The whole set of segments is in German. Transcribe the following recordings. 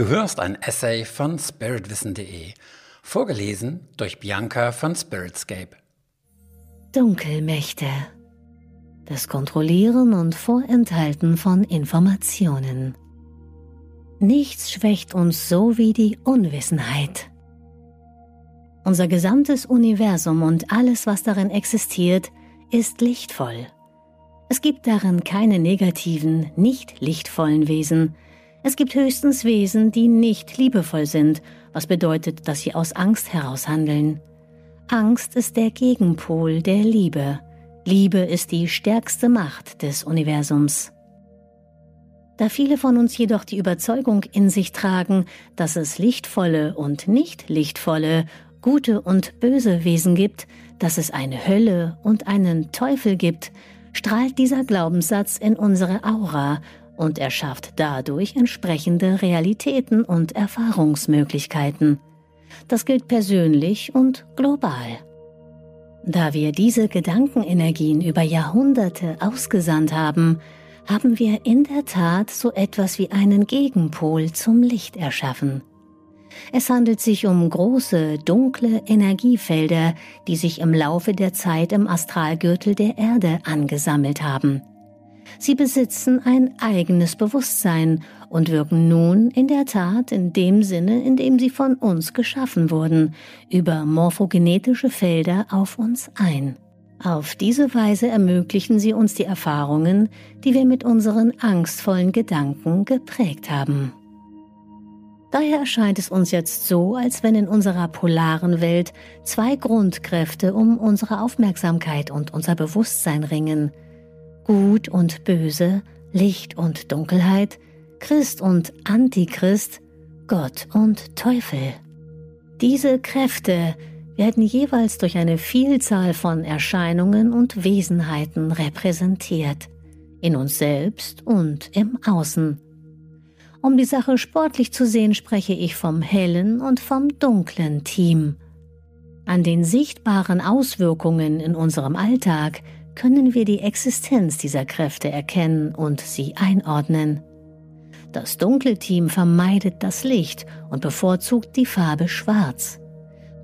Du hörst ein Essay von spiritwissen.de, vorgelesen durch Bianca von Spiritscape. Dunkelmächte. Das Kontrollieren und Vorenthalten von Informationen. Nichts schwächt uns so wie die Unwissenheit. Unser gesamtes Universum und alles, was darin existiert, ist lichtvoll. Es gibt darin keine negativen, nicht lichtvollen Wesen. Es gibt höchstens Wesen, die nicht liebevoll sind, was bedeutet, dass sie aus Angst heraus handeln. Angst ist der Gegenpol der Liebe. Liebe ist die stärkste Macht des Universums. Da viele von uns jedoch die Überzeugung in sich tragen, dass es lichtvolle und nicht lichtvolle, gute und böse Wesen gibt, dass es eine Hölle und einen Teufel gibt, strahlt dieser Glaubenssatz in unsere Aura und erschafft dadurch entsprechende Realitäten und Erfahrungsmöglichkeiten. Das gilt persönlich und global. Da wir diese Gedankenenergien über Jahrhunderte ausgesandt haben, haben wir in der Tat so etwas wie einen Gegenpol zum Licht erschaffen. Es handelt sich um große, dunkle Energiefelder, die sich im Laufe der Zeit im Astralgürtel der Erde angesammelt haben. Sie besitzen ein eigenes Bewusstsein und wirken nun in der Tat in dem Sinne, in dem sie von uns geschaffen wurden, über morphogenetische Felder auf uns ein. Auf diese Weise ermöglichen sie uns die Erfahrungen, die wir mit unseren angstvollen Gedanken geprägt haben. Daher erscheint es uns jetzt so, als wenn in unserer polaren Welt zwei Grundkräfte um unsere Aufmerksamkeit und unser Bewusstsein ringen. Gut und Böse, Licht und Dunkelheit, Christ und Antichrist, Gott und Teufel. Diese Kräfte werden jeweils durch eine Vielzahl von Erscheinungen und Wesenheiten repräsentiert, in uns selbst und im Außen. Um die Sache sportlich zu sehen, spreche ich vom hellen und vom dunklen Team. An den sichtbaren Auswirkungen in unserem Alltag können wir die Existenz dieser Kräfte erkennen und sie einordnen. Das dunkle Team vermeidet das Licht und bevorzugt die Farbe Schwarz.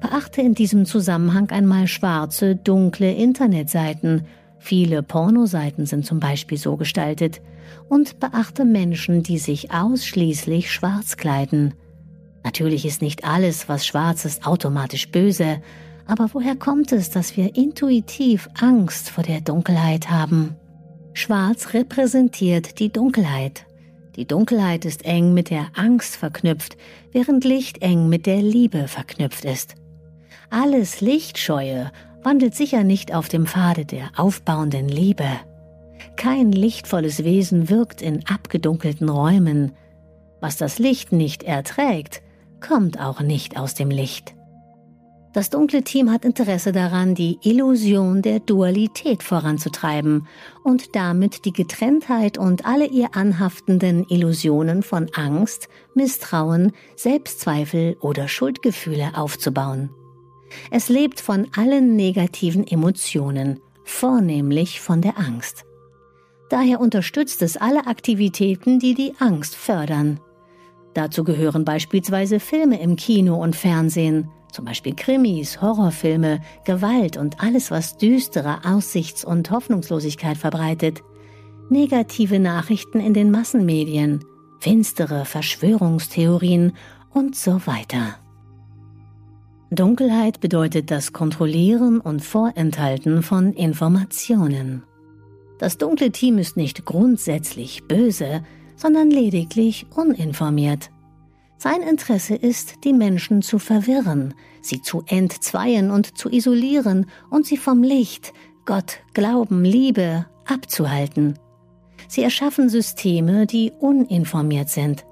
Beachte in diesem Zusammenhang einmal schwarze, dunkle Internetseiten. Viele Pornoseiten sind zum Beispiel so gestaltet, und beachte Menschen, die sich ausschließlich schwarz kleiden. Natürlich ist nicht alles, was schwarz ist, automatisch böse, aber woher kommt es, dass wir intuitiv Angst vor der Dunkelheit haben? Schwarz repräsentiert die Dunkelheit. Die Dunkelheit ist eng mit der Angst verknüpft, während Licht eng mit der Liebe verknüpft ist. Alles Lichtscheue wandelt sicher nicht auf dem Pfade der aufbauenden Liebe. Kein lichtvolles Wesen wirkt in abgedunkelten Räumen. Was das Licht nicht erträgt, kommt auch nicht aus dem Licht. Das dunkle Team hat Interesse daran, die Illusion der Dualität voranzutreiben und damit die Getrenntheit und alle ihr anhaftenden Illusionen von Angst, Misstrauen, Selbstzweifel oder Schuldgefühle aufzubauen. Es lebt von allen negativen Emotionen, vornehmlich von der Angst. Daher unterstützt es alle Aktivitäten, die die Angst fördern. Dazu gehören beispielsweise Filme im Kino und Fernsehen, zum Beispiel Krimis, Horrorfilme, Gewalt und alles, was düstere Aussichts- und Hoffnungslosigkeit verbreitet, negative Nachrichten in den Massenmedien, finstere Verschwörungstheorien und so weiter. Dunkelheit bedeutet das Kontrollieren und Vorenthalten von Informationen. Das dunkle Team ist nicht grundsätzlich böse, sondern lediglich uninformiert. Sein Interesse ist, die Menschen zu verwirren, sie zu entzweien und zu isolieren und sie vom Licht, Gott, Glauben, Liebe abzuhalten. Sie erschaffen Systeme, die uninformiert sind.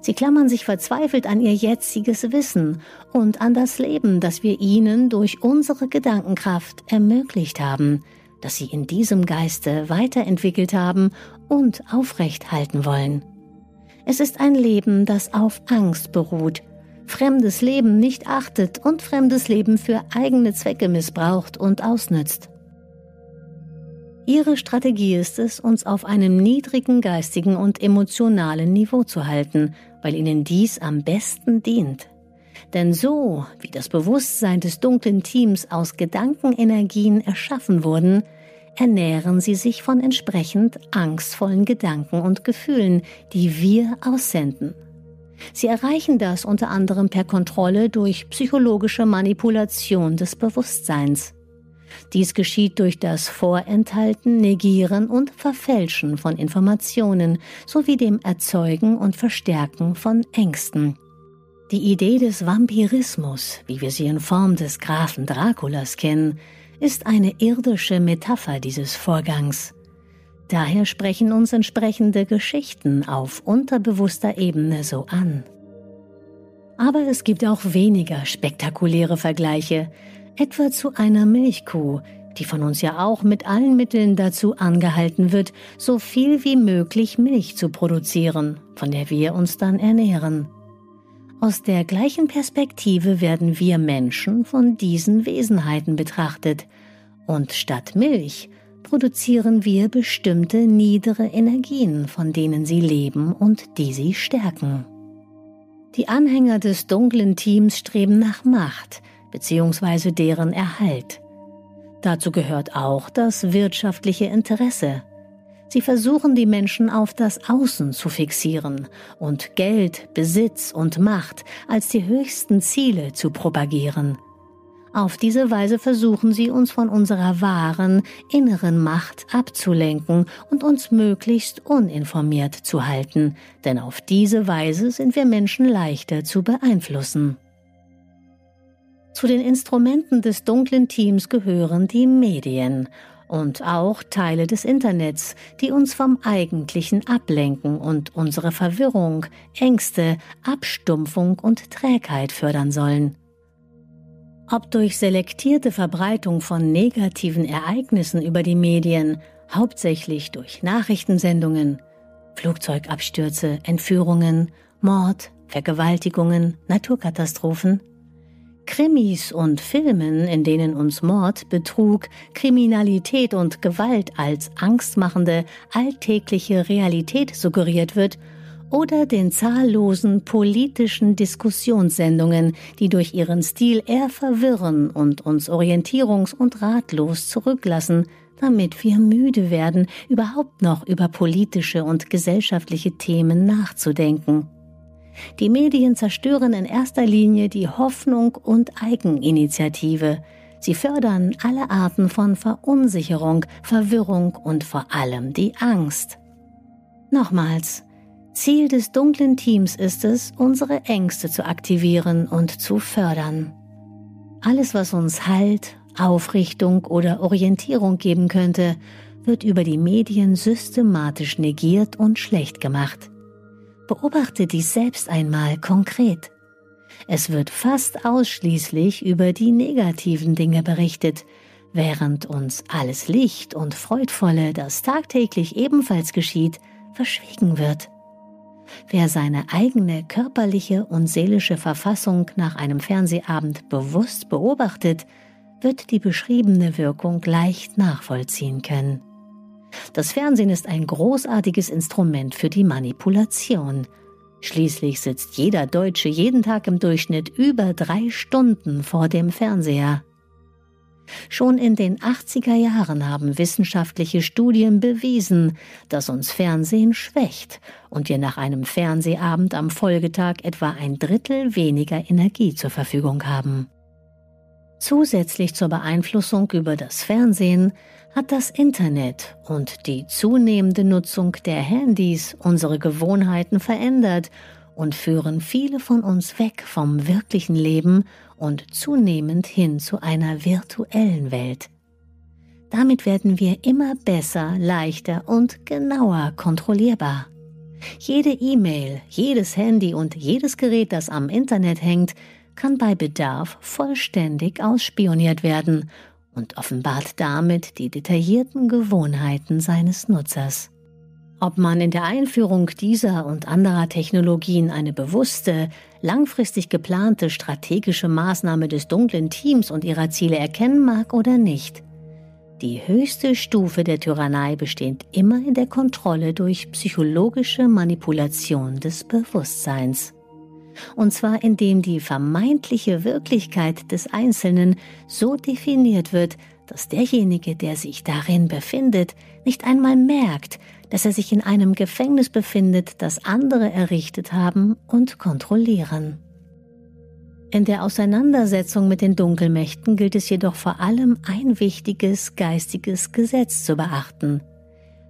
Sie klammern sich verzweifelt an ihr jetziges Wissen und an das Leben, das wir ihnen durch unsere Gedankenkraft ermöglicht haben, das sie in diesem Geiste weiterentwickelt haben und aufrecht halten wollen. Es ist ein Leben, das auf Angst beruht, fremdes Leben nicht achtet und fremdes Leben für eigene Zwecke missbraucht und ausnützt. Ihre Strategie ist es, uns auf einem niedrigen geistigen und emotionalen Niveau zu halten, weil Ihnen dies am besten dient. Denn so, wie das Bewusstsein des dunklen Teams aus Gedankenenergien erschaffen wurden, ernähren sie sich von entsprechend angstvollen Gedanken und Gefühlen, die wir aussenden. Sie erreichen das unter anderem per Kontrolle durch psychologische Manipulation des Bewusstseins. Dies geschieht durch das Vorenthalten, Negieren und Verfälschen von Informationen sowie dem Erzeugen und Verstärken von Ängsten. Die Idee des Vampirismus, wie wir sie in Form des Grafen Draculas kennen, ist eine irdische Metapher dieses Vorgangs. Daher sprechen uns entsprechende Geschichten auf unterbewusster Ebene so an. Aber es gibt auch weniger spektakuläre Vergleiche, etwa zu einer Milchkuh, die von uns ja auch mit allen Mitteln dazu angehalten wird, so viel wie möglich Milch zu produzieren, von der wir uns dann ernähren. Aus der gleichen Perspektive werden wir Menschen von diesen Wesenheiten betrachtet, und statt Milch produzieren wir bestimmte niedere Energien, von denen sie leben und die sie stärken. Die Anhänger des dunklen Teams streben nach Macht bzw. deren Erhalt. Dazu gehört auch das wirtschaftliche Interesse, Sie versuchen die Menschen auf das Außen zu fixieren und Geld, Besitz und Macht als die höchsten Ziele zu propagieren. Auf diese Weise versuchen sie uns von unserer wahren, inneren Macht abzulenken und uns möglichst uninformiert zu halten, denn auf diese Weise sind wir Menschen leichter zu beeinflussen. Zu den Instrumenten des dunklen Teams gehören die Medien und auch Teile des Internets, die uns vom Eigentlichen ablenken und unsere Verwirrung, Ängste, Abstumpfung und Trägheit fördern sollen. Ob durch selektierte Verbreitung von negativen Ereignissen über die Medien, hauptsächlich durch Nachrichtensendungen, Flugzeugabstürze, Entführungen, Mord, Vergewaltigungen, Naturkatastrophen, Krimis und Filmen, in denen uns Mord, Betrug, Kriminalität und Gewalt als angstmachende, alltägliche Realität suggeriert wird, oder den zahllosen politischen Diskussionssendungen, die durch ihren Stil eher verwirren und uns orientierungs- und ratlos zurücklassen, damit wir müde werden, überhaupt noch über politische und gesellschaftliche Themen nachzudenken. Die Medien zerstören in erster Linie die Hoffnung und Eigeninitiative. Sie fördern alle Arten von Verunsicherung, Verwirrung und vor allem die Angst. Nochmals, Ziel des dunklen Teams ist es, unsere Ängste zu aktivieren und zu fördern. Alles, was uns Halt, Aufrichtung oder Orientierung geben könnte, wird über die Medien systematisch negiert und schlecht gemacht. Beobachte dies selbst einmal konkret. Es wird fast ausschließlich über die negativen Dinge berichtet, während uns alles Licht und Freudvolle, das tagtäglich ebenfalls geschieht, verschwiegen wird. Wer seine eigene körperliche und seelische Verfassung nach einem Fernsehabend bewusst beobachtet, wird die beschriebene Wirkung leicht nachvollziehen können. Das Fernsehen ist ein großartiges Instrument für die Manipulation. Schließlich sitzt jeder Deutsche jeden Tag im Durchschnitt über drei Stunden vor dem Fernseher. Schon in den 80er Jahren haben wissenschaftliche Studien bewiesen, dass uns Fernsehen schwächt und wir nach einem Fernsehabend am Folgetag etwa ein Drittel weniger Energie zur Verfügung haben. Zusätzlich zur Beeinflussung über das Fernsehen hat das Internet und die zunehmende Nutzung der Handys unsere Gewohnheiten verändert und führen viele von uns weg vom wirklichen Leben und zunehmend hin zu einer virtuellen Welt. Damit werden wir immer besser, leichter und genauer kontrollierbar. Jede E-Mail, jedes Handy und jedes Gerät, das am Internet hängt, kann bei Bedarf vollständig ausspioniert werden und offenbart damit die detaillierten Gewohnheiten seines Nutzers. Ob man in der Einführung dieser und anderer Technologien eine bewusste, langfristig geplante strategische Maßnahme des dunklen Teams und ihrer Ziele erkennen mag oder nicht. Die höchste Stufe der Tyrannei besteht immer in der Kontrolle durch psychologische Manipulation des Bewusstseins. Und zwar indem die vermeintliche Wirklichkeit des Einzelnen so definiert wird, dass derjenige, der sich darin befindet, nicht einmal merkt, dass er sich in einem Gefängnis befindet, das andere errichtet haben und kontrollieren. In der Auseinandersetzung mit den Dunkelmächten gilt es jedoch vor allem ein wichtiges geistiges Gesetz zu beachten.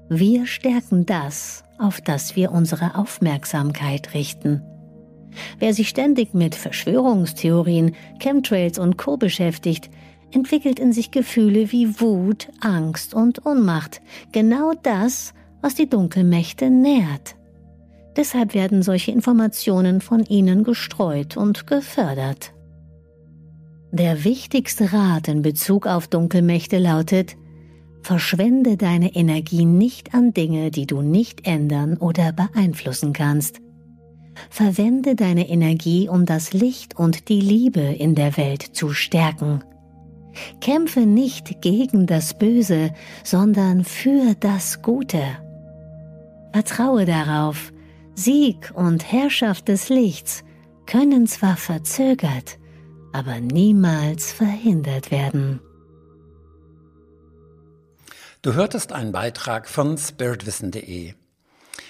Wir stärken das, auf das wir unsere Aufmerksamkeit richten. Wer sich ständig mit Verschwörungstheorien, Chemtrails und Co beschäftigt, entwickelt in sich Gefühle wie Wut, Angst und Ohnmacht, genau das, was die Dunkelmächte nährt. Deshalb werden solche Informationen von ihnen gestreut und gefördert. Der wichtigste Rat in Bezug auf Dunkelmächte lautet, verschwende deine Energie nicht an Dinge, die du nicht ändern oder beeinflussen kannst. Verwende deine Energie, um das Licht und die Liebe in der Welt zu stärken. Kämpfe nicht gegen das Böse, sondern für das Gute. Vertraue darauf, Sieg und Herrschaft des Lichts können zwar verzögert, aber niemals verhindert werden. Du hörtest einen Beitrag von spiritwissen.de.